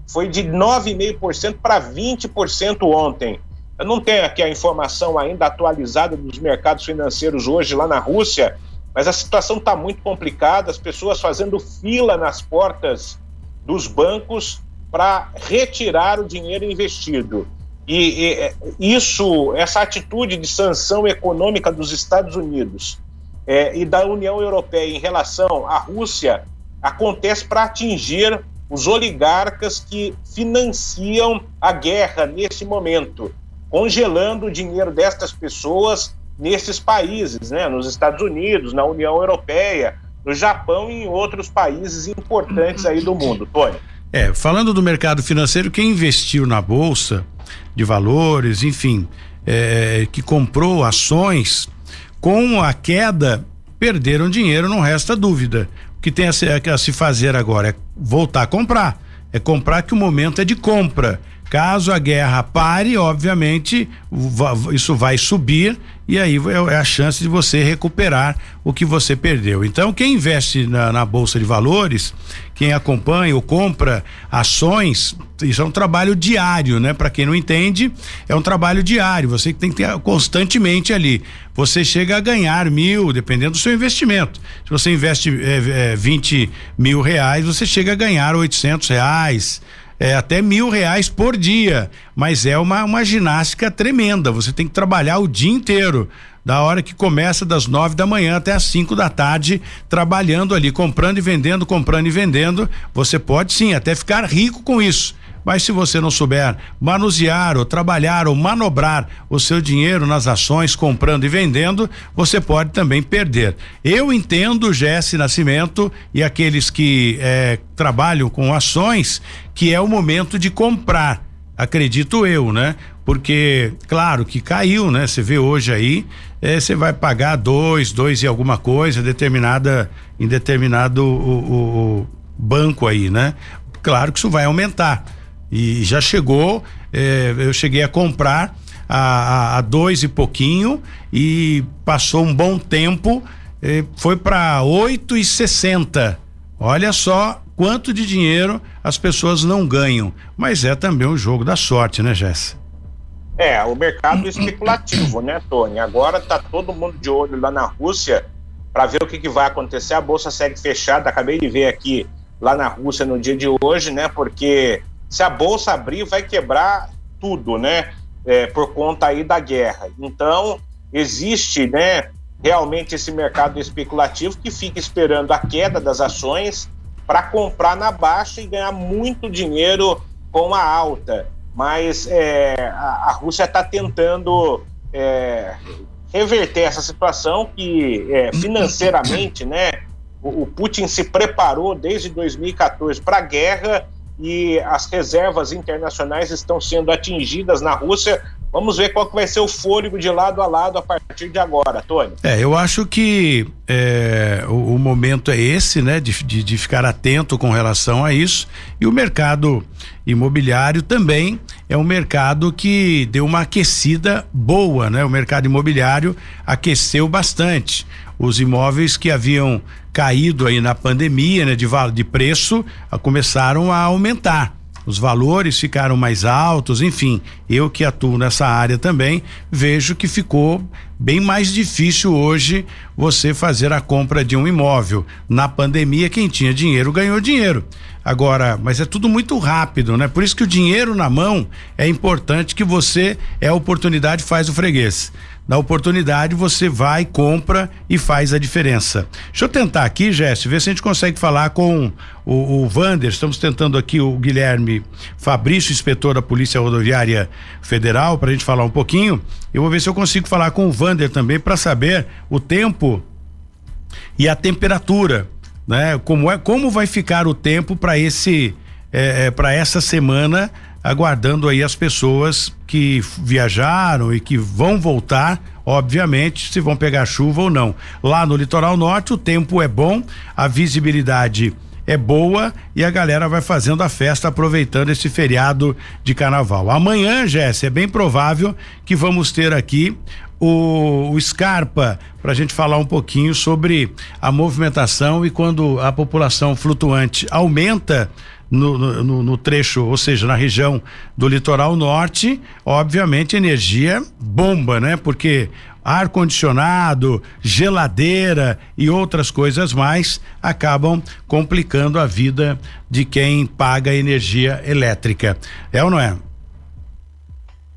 Foi de 9,5% para 20% ontem. Eu não tenho aqui a informação ainda atualizada dos mercados financeiros hoje lá na Rússia, mas a situação está muito complicada, as pessoas fazendo fila nas portas dos bancos para retirar o dinheiro investido. E, e, é, isso, essa atitude de sanção econômica dos Estados Unidos é, e da União Europeia em relação à Rússia acontece para atingir os oligarcas que financiam a guerra nesse momento congelando o dinheiro destas pessoas nesses países, né? nos Estados Unidos, na União Europeia, no Japão e em outros países importantes aí do mundo. Tony. É, falando do mercado financeiro, quem investiu na bolsa de valores, enfim, é, que comprou ações, com a queda perderam dinheiro, não resta dúvida. O que tem a se, a se fazer agora é voltar a comprar. É comprar que o momento é de compra. Caso a guerra pare, obviamente, isso vai subir e aí é, é a chance de você recuperar o que você perdeu. Então, quem investe na, na bolsa de valores, quem acompanha ou compra ações, isso é um trabalho diário, né? Para quem não entende, é um trabalho diário. Você tem que ter constantemente ali. Você chega a ganhar mil, dependendo do seu investimento. Se você investe é, é, 20 mil reais, você chega a ganhar 800 reais é, até mil reais por dia, mas é uma, uma ginástica tremenda. Você tem que trabalhar o dia inteiro da hora que começa das nove da manhã até as cinco da tarde, trabalhando ali, comprando e vendendo, comprando e vendendo. Você pode sim até ficar rico com isso. Mas se você não souber manusear ou trabalhar ou manobrar o seu dinheiro nas ações, comprando e vendendo, você pode também perder. Eu entendo, Jesse Nascimento, e aqueles que eh, trabalham com ações, que é o momento de comprar. Acredito eu, né? Porque, claro, que caiu, né? Você vê hoje aí, eh, você vai pagar dois, dois e alguma coisa, determinada, em determinado o, o, o banco aí, né? Claro que isso vai aumentar e já chegou, eh, eu cheguei a comprar a, a, a, dois e pouquinho e passou um bom tempo, eh, foi para oito e sessenta. Olha só quanto de dinheiro as pessoas não ganham, mas é também o jogo da sorte, né, Jéssica? É, o mercado especulativo, né, Tony? Agora tá todo mundo de olho lá na Rússia para ver o que, que vai acontecer. A bolsa segue fechada. Acabei de ver aqui lá na Rússia no dia de hoje, né? Porque se a bolsa abrir, vai quebrar tudo, né? É, por conta aí da guerra. Então, existe, né, realmente esse mercado especulativo que fica esperando a queda das ações para comprar na baixa e ganhar muito dinheiro com a alta. Mas é, a, a, Rússia está tentando é, reverter essa situação que é, financeiramente, né, o, o Putin se preparou desde 2014 para a guerra e as reservas internacionais estão sendo atingidas na Rússia. Vamos ver qual que vai ser o fôlego de lado a lado a partir de agora, Tony. É, eu acho que é, o, o, momento é esse, né, de, de, de, ficar atento com relação a isso. E o mercado imobiliário também é um mercado que deu uma aquecida boa, né? O mercado imobiliário aqueceu bastante. Os imóveis que haviam caído aí na pandemia, né, de, de preço, a, começaram a aumentar. Os valores ficaram mais altos, enfim, eu que atuo nessa área também, vejo que ficou bem mais difícil hoje você fazer a compra de um imóvel. Na pandemia, quem tinha dinheiro ganhou dinheiro. Agora, mas é tudo muito rápido, né? Por isso que o dinheiro na mão é importante que você é a oportunidade faz o freguês na oportunidade você vai, compra e faz a diferença. Deixa eu tentar aqui, Jéssica, ver se a gente consegue falar com o, o Vander. Estamos tentando aqui o Guilherme Fabrício, inspetor da Polícia Rodoviária Federal, para a gente falar um pouquinho. Eu vou ver se eu consigo falar com o Vander também para saber o tempo e a temperatura, né? Como é, como vai ficar o tempo para esse, é, é, para essa semana? Aguardando aí as pessoas que viajaram e que vão voltar, obviamente, se vão pegar chuva ou não. Lá no litoral norte o tempo é bom, a visibilidade é boa e a galera vai fazendo a festa aproveitando esse feriado de carnaval. Amanhã, Jéssica, é bem provável que vamos ter aqui o, o Scarpa para a gente falar um pouquinho sobre a movimentação e quando a população flutuante aumenta no, no, no, trecho, ou seja, na região do litoral norte, obviamente energia bomba, né? Porque ar condicionado, geladeira e outras coisas mais acabam complicando a vida de quem paga energia elétrica. É ou não é?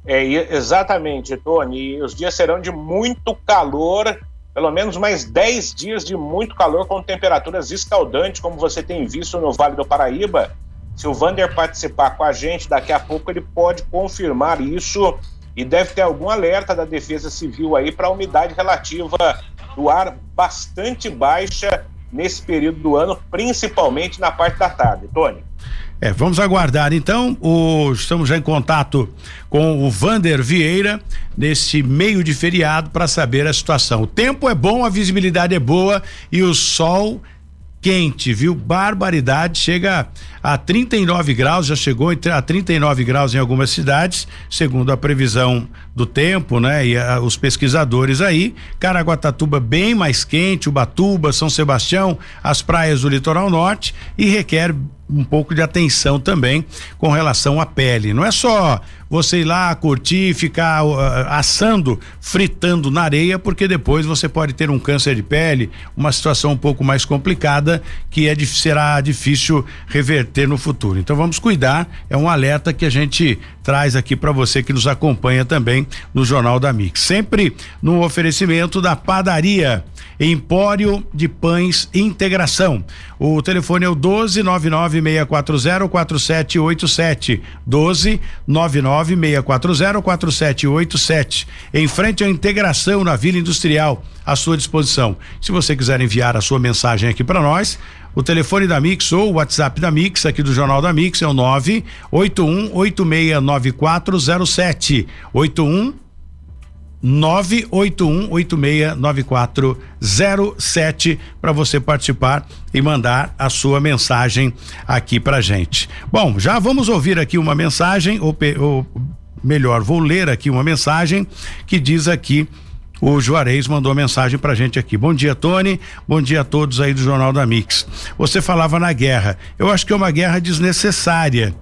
É exatamente, Tony. os dias serão de muito calor pelo menos mais 10 dias de muito calor com temperaturas escaldantes, como você tem visto no Vale do Paraíba. Se o Vander participar com a gente, daqui a pouco ele pode confirmar isso e deve ter algum alerta da Defesa Civil aí para a umidade relativa do ar bastante baixa nesse período do ano, principalmente na parte da tarde. Tony. É, vamos aguardar então. O, estamos já em contato com o Vander Vieira nesse meio de feriado para saber a situação. O tempo é bom, a visibilidade é boa e o sol quente, viu? Barbaridade, chega a 39 graus, já chegou a 39 graus em algumas cidades, segundo a previsão do tempo, né? E a, os pesquisadores aí, Caraguatatuba bem mais quente, Ubatuba, São Sebastião, as praias do litoral norte e requer um pouco de atenção também com relação à pele. Não é só você ir lá curtir, ficar uh, assando, fritando na areia, porque depois você pode ter um câncer de pele, uma situação um pouco mais complicada que é será difícil reverter no futuro. Então vamos cuidar, é um alerta que a gente traz aqui para você que nos acompanha também no Jornal da Mix. Sempre no oferecimento da padaria Empório de Pães Integração. O telefone é o 12 99640 4787. 12 99640 4787. Em frente à integração na Vila Industrial, à sua disposição. Se você quiser enviar a sua mensagem aqui para nós, o telefone da Mix ou o WhatsApp da Mix, aqui do Jornal da Mix, é o 981 869407. 81 981869407 para você participar e mandar a sua mensagem aqui pra gente. Bom, já vamos ouvir aqui uma mensagem, ou, ou melhor, vou ler aqui uma mensagem que diz aqui o Juarez mandou mensagem pra gente aqui. Bom dia, Tony. Bom dia a todos aí do Jornal da Mix. Você falava na guerra. Eu acho que é uma guerra desnecessária,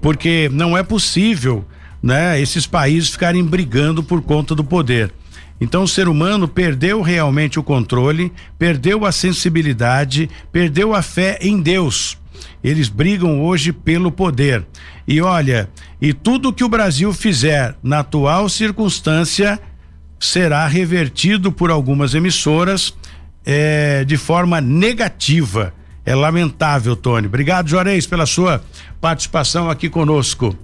porque não é possível né, esses países ficarem brigando por conta do poder. Então o ser humano perdeu realmente o controle, perdeu a sensibilidade, perdeu a fé em Deus. Eles brigam hoje pelo poder. E olha, e tudo que o Brasil fizer na atual circunstância será revertido por algumas emissoras é, de forma negativa. É lamentável, Tony. Obrigado, Juarez, pela sua participação aqui conosco.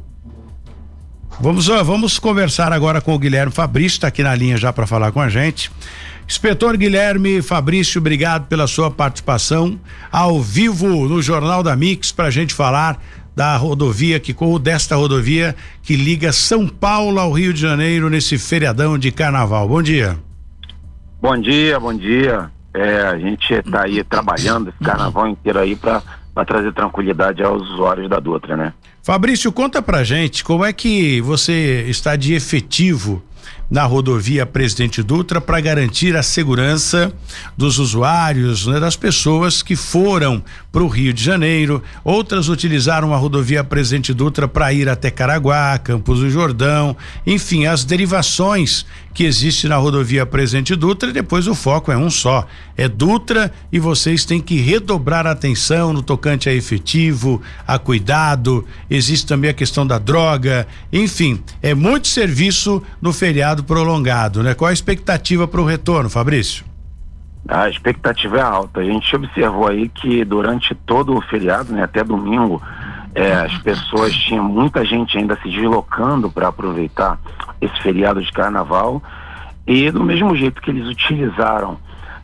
Vamos, vamos conversar agora com o Guilherme Fabrício, está aqui na linha já para falar com a gente. Inspetor Guilherme Fabrício, obrigado pela sua participação ao vivo no Jornal da Mix para a gente falar da rodovia que ou desta rodovia que liga São Paulo ao Rio de Janeiro nesse feriadão de carnaval. Bom dia. Bom dia, bom dia. É, a gente está aí trabalhando esse carnaval inteiro aí para trazer tranquilidade aos usuários da Dutra, né? Fabrício, conta pra gente como é que você está de efetivo na rodovia Presidente Dutra para garantir a segurança dos usuários, né, das pessoas que foram para o Rio de Janeiro. Outras utilizaram a rodovia Presidente Dutra para ir até Caraguá, Campos do Jordão, enfim, as derivações que existe na rodovia Presidente Dutra e depois o foco é um só, é Dutra e vocês têm que redobrar a atenção no tocante a efetivo, a cuidado, existe também a questão da droga, enfim, é muito serviço no feriado prolongado, né? Qual a expectativa para o retorno, Fabrício? A expectativa é alta. A gente observou aí que durante todo o feriado, né, até domingo, é, as pessoas tinham muita gente ainda se deslocando para aproveitar esse feriado de carnaval. E do mesmo jeito que eles utilizaram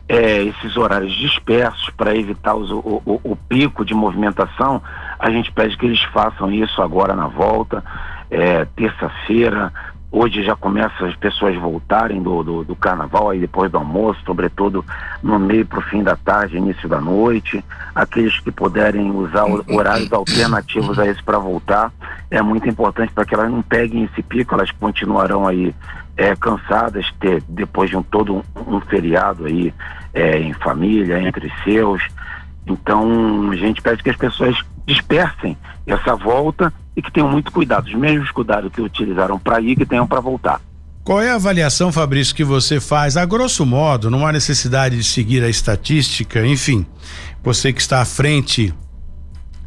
é, esses horários dispersos para evitar os, o, o, o, pico de movimentação, a gente pede que eles façam isso agora na volta, é, terça-feira, Hoje já começa as pessoas voltarem do, do, do, carnaval, aí depois do almoço, sobretudo no meio para o fim da tarde, início da noite. Aqueles que puderem usar horários alternativos a esse para voltar, é muito importante para que elas não peguem esse pico, elas continuarão aí é, cansadas, ter, depois de um, todo um, um feriado aí é, em família, entre seus. Então, a gente pede que as pessoas dispersem essa volta e que tenham muito cuidado, os mesmos cuidados que utilizaram para ir, que tenham para voltar. Qual é a avaliação, Fabrício, que você faz? A grosso modo, não há necessidade de seguir a estatística, enfim, você que está à frente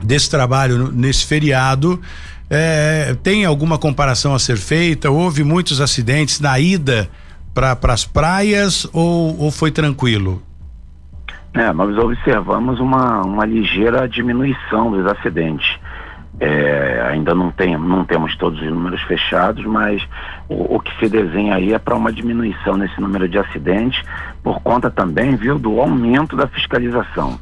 desse trabalho nesse feriado, é, tem alguma comparação a ser feita? Houve muitos acidentes na ida para as praias ou, ou foi tranquilo? É, nós observamos uma, uma ligeira diminuição dos acidentes. É, ainda não, tem, não temos todos os números fechados, mas o, o que se desenha aí é para uma diminuição nesse número de acidentes, por conta também, viu, do aumento da fiscalização.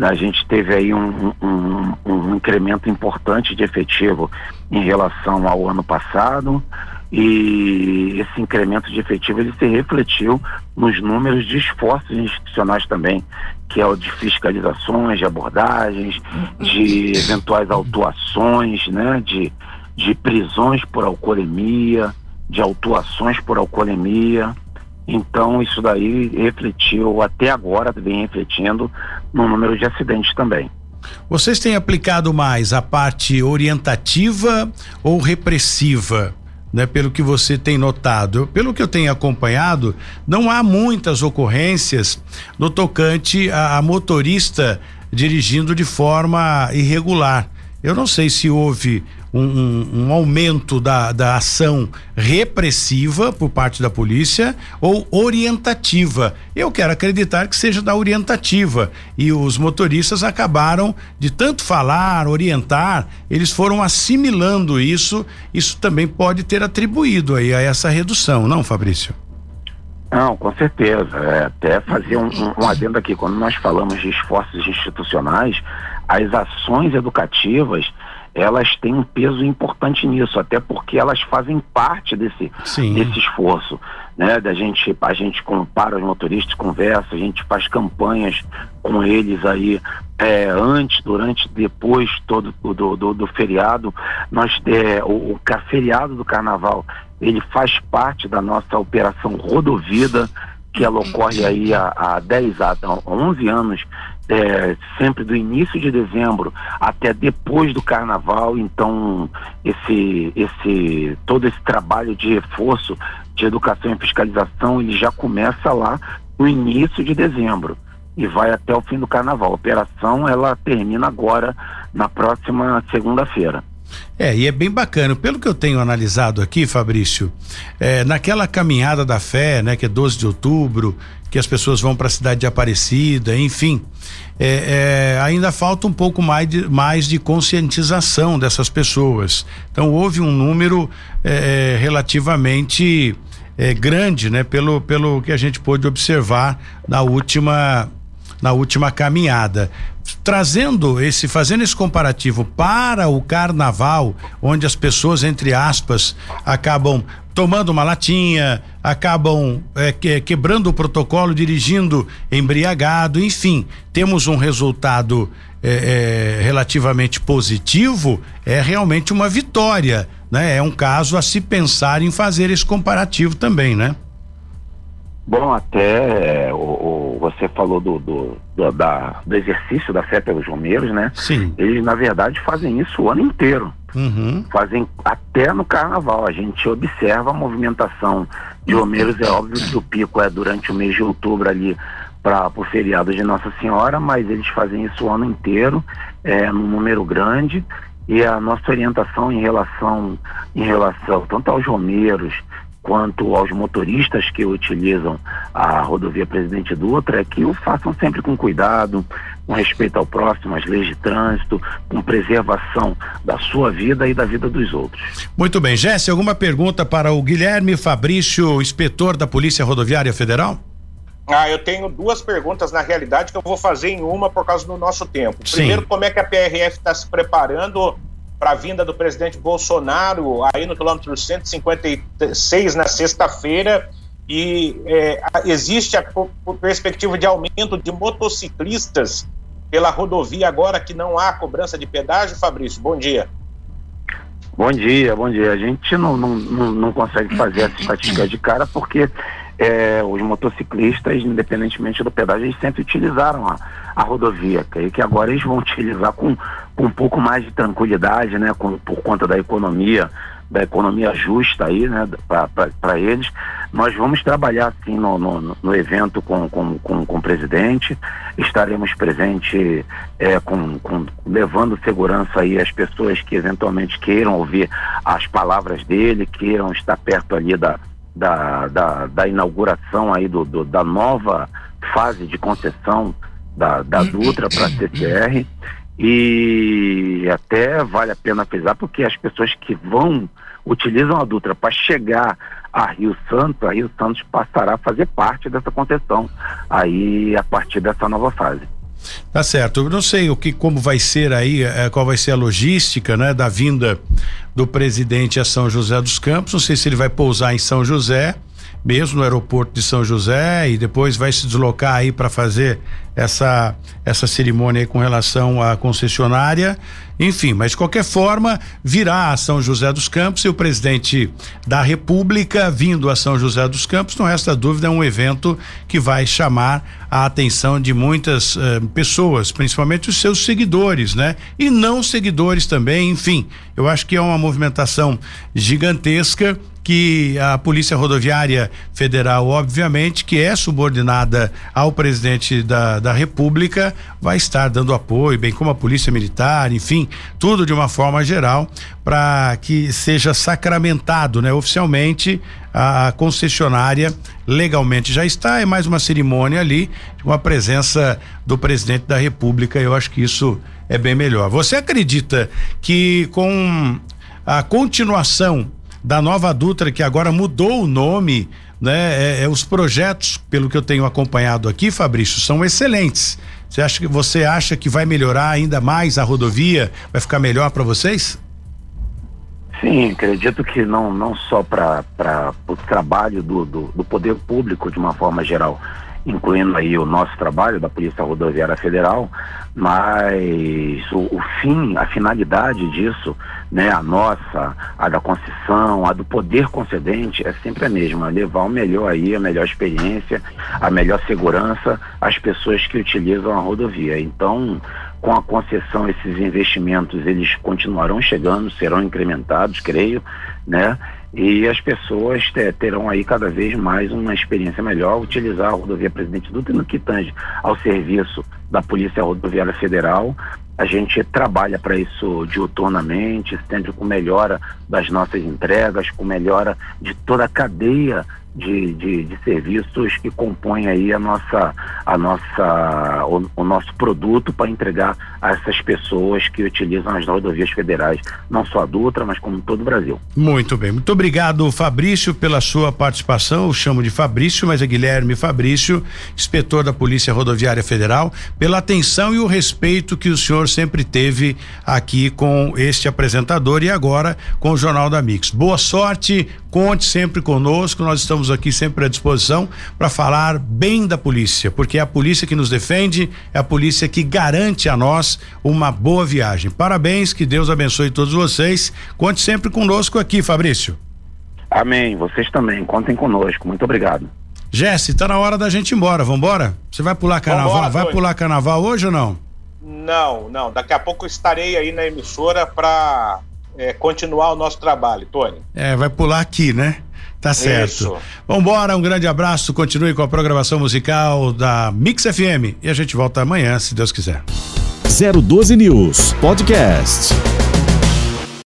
A gente teve aí um, um, um incremento importante de efetivo em relação ao ano passado e esse incremento de efetivo ele se refletiu nos números de esforços institucionais também, que é o de fiscalizações, de abordagens, de eventuais autuações, né, de, de prisões por alcoolemia, de autuações por alcoolemia. Então isso daí refletiu até agora, vem refletindo no número de acidentes também. Vocês têm aplicado mais a parte orientativa ou repressiva? Né, pelo que você tem notado. Pelo que eu tenho acompanhado, não há muitas ocorrências no tocante a, a motorista dirigindo de forma irregular. Eu não sei se houve um, um, um, aumento da, da ação repressiva por parte da polícia ou orientativa. Eu quero acreditar que seja da orientativa. E os motoristas acabaram de tanto falar, orientar, eles foram assimilando isso. Isso também pode ter atribuído aí a essa redução, não, Fabrício? Não, com certeza. É, até fazer um, um, um adendo aqui, quando nós falamos de esforços institucionais, as ações educativas elas têm um peso importante nisso, até porque elas fazem parte desse, desse esforço, né? Da gente, a gente compara os motoristas, conversa, a gente faz campanhas com eles aí é, antes, durante, depois todo do, do, do feriado. Nós é, o, o feriado do carnaval ele faz parte da nossa operação Rodovida, que ela ocorre aí há, há 10 a 11 anos é, sempre do início de dezembro até depois do carnaval, então esse, esse todo esse trabalho de reforço de educação e fiscalização ele já começa lá no início de dezembro e vai até o fim do carnaval. A operação ela termina agora na próxima segunda-feira. É, e é bem bacana. Pelo que eu tenho analisado aqui, Fabrício, é, naquela caminhada da fé, né, que é 12 de outubro, que as pessoas vão para a cidade de Aparecida, enfim, é, é, ainda falta um pouco mais de, mais de conscientização dessas pessoas. Então houve um número é, é, relativamente é, grande, né? Pelo, pelo que a gente pôde observar na última na última caminhada. Trazendo esse, fazendo esse comparativo para o carnaval, onde as pessoas, entre aspas, acabam tomando uma latinha, acabam é, que, quebrando o protocolo, dirigindo embriagado, enfim, temos um resultado é, é, relativamente positivo, é realmente uma vitória, né? É um caso a se pensar em fazer esse comparativo também, né? Bom, até o, o, você falou do, do, do, da, do exercício da fé pelos romeiros, né? Sim. Eles, na verdade, fazem isso o ano inteiro. Uhum. Fazem até no carnaval. A gente observa a movimentação de romeiros. É óbvio que o pico é durante o mês de outubro ali para o feriado de Nossa Senhora, mas eles fazem isso o ano inteiro, é, num número grande. E a nossa orientação em relação, em relação tanto aos romeiros quanto aos motoristas que utilizam a rodovia Presidente Dutra é que o façam sempre com cuidado, com respeito ao próximo, às leis de trânsito, com preservação da sua vida e da vida dos outros. Muito bem, Jesse, alguma pergunta para o Guilherme Fabrício, inspetor da Polícia Rodoviária Federal? Ah, eu tenho duas perguntas na realidade que eu vou fazer em uma por causa do nosso tempo. Primeiro, Sim. como é que a PRF está se preparando para a vinda do presidente Bolsonaro aí no quilômetro 156 na sexta-feira e é, existe a perspectiva de aumento de motociclistas pela rodovia agora que não há cobrança de pedágio, Fabrício? Bom dia. Bom dia, bom dia. A gente não, não, não, consegue fazer essa estatística de cara porque é, os motociclistas, independentemente do pedágio, eles sempre utilizaram a, a rodovia, que, que agora eles vão utilizar com, com um pouco mais de tranquilidade, né, com, por conta da economia, da economia justa aí, né, para eles. Nós vamos trabalhar sim no, no, no evento com, com, com, com, o presidente, estaremos presentes é, com, com, levando segurança aí às pessoas que eventualmente queiram ouvir as palavras dele, queiram estar perto ali da, da, da, da inauguração aí do, do, da nova fase de concessão da, da Dutra para a CCR e até vale a pena pesar porque as pessoas que vão utilizam a Dutra para chegar a Rio Santos, a Rio Santos passará a fazer parte dessa concessão aí a partir dessa nova fase. Tá certo. Eu não sei o que, como vai ser aí, é, qual vai ser a logística, né, da vinda do presidente a São José dos Campos. Não sei se ele vai pousar em São José mesmo no aeroporto de São José e depois vai se deslocar aí para fazer essa essa cerimônia aí com relação à concessionária. Enfim, mas de qualquer forma, virá a São José dos Campos e o presidente da República vindo a São José dos Campos, não resta dúvida, é um evento que vai chamar a atenção de muitas eh, pessoas, principalmente os seus seguidores, né? E não seguidores também, enfim. Eu acho que é uma movimentação gigantesca que a Polícia Rodoviária Federal, obviamente, que é subordinada ao presidente da, da República, vai estar dando apoio, bem como a Polícia Militar, enfim, tudo de uma forma geral, para que seja sacramentado, né, oficialmente a, concessionária legalmente já está, é mais uma cerimônia ali, com a presença do presidente da República. Eu acho que isso é bem melhor. Você acredita que com a continuação da Nova Dutra, que agora mudou o nome, né? É, é, os projetos, pelo que eu tenho acompanhado aqui, Fabrício, são excelentes. Você acha que você acha que vai melhorar ainda mais a rodovia? Vai ficar melhor para vocês? Sim, acredito que não, não só para o trabalho do, do, do poder público de uma forma geral, incluindo aí o nosso trabalho da Polícia Rodoviária Federal, mas o, o, fim, a finalidade disso, né, a nossa, a da concessão, a do poder concedente é sempre a mesma, levar o melhor aí, a melhor experiência, a melhor segurança às pessoas que utilizam a rodovia. Então, com a concessão, esses investimentos eles continuarão chegando, serão incrementados, creio, né? E as pessoas terão aí cada vez mais uma experiência melhor utilizar a rodovia Presidente Dutra no que tange ao serviço da Polícia Rodoviária Federal. A gente trabalha para isso diuturnamente, sempre com melhora das nossas entregas, com melhora de toda a cadeia de, de, de, serviços que compõem aí a nossa, a nossa, o, o nosso produto para entregar a essas pessoas que utilizam as rodovias federais, não só a Dutra, mas como todo o Brasil. Muito bem, muito obrigado Fabrício pela sua participação, eu chamo de Fabrício, mas é Guilherme Fabrício, inspetor da Polícia Rodoviária Federal, pela atenção e o respeito que o senhor sempre teve aqui com este apresentador e agora com o Jornal da Mix. Boa sorte, conte sempre conosco, nós estamos aqui sempre à disposição para falar bem da polícia, porque é a polícia que nos defende, é a polícia que garante a nós uma boa viagem. Parabéns, que Deus abençoe todos vocês. Conte sempre conosco aqui, Fabrício. Amém. Vocês também, contem conosco. Muito obrigado. Jesse, tá na hora da gente ir embora. Vambora? Você vai pular carnaval? Vambora, vai pular carnaval hoje ou não? Não, não. Daqui a pouco eu estarei aí na emissora para continuar o nosso trabalho, Tony. É, vai pular aqui, né? Tá certo. Isso. Vambora, um grande abraço. Continue com a programação musical da Mix FM e a gente volta amanhã, se Deus quiser. 012 News Podcast.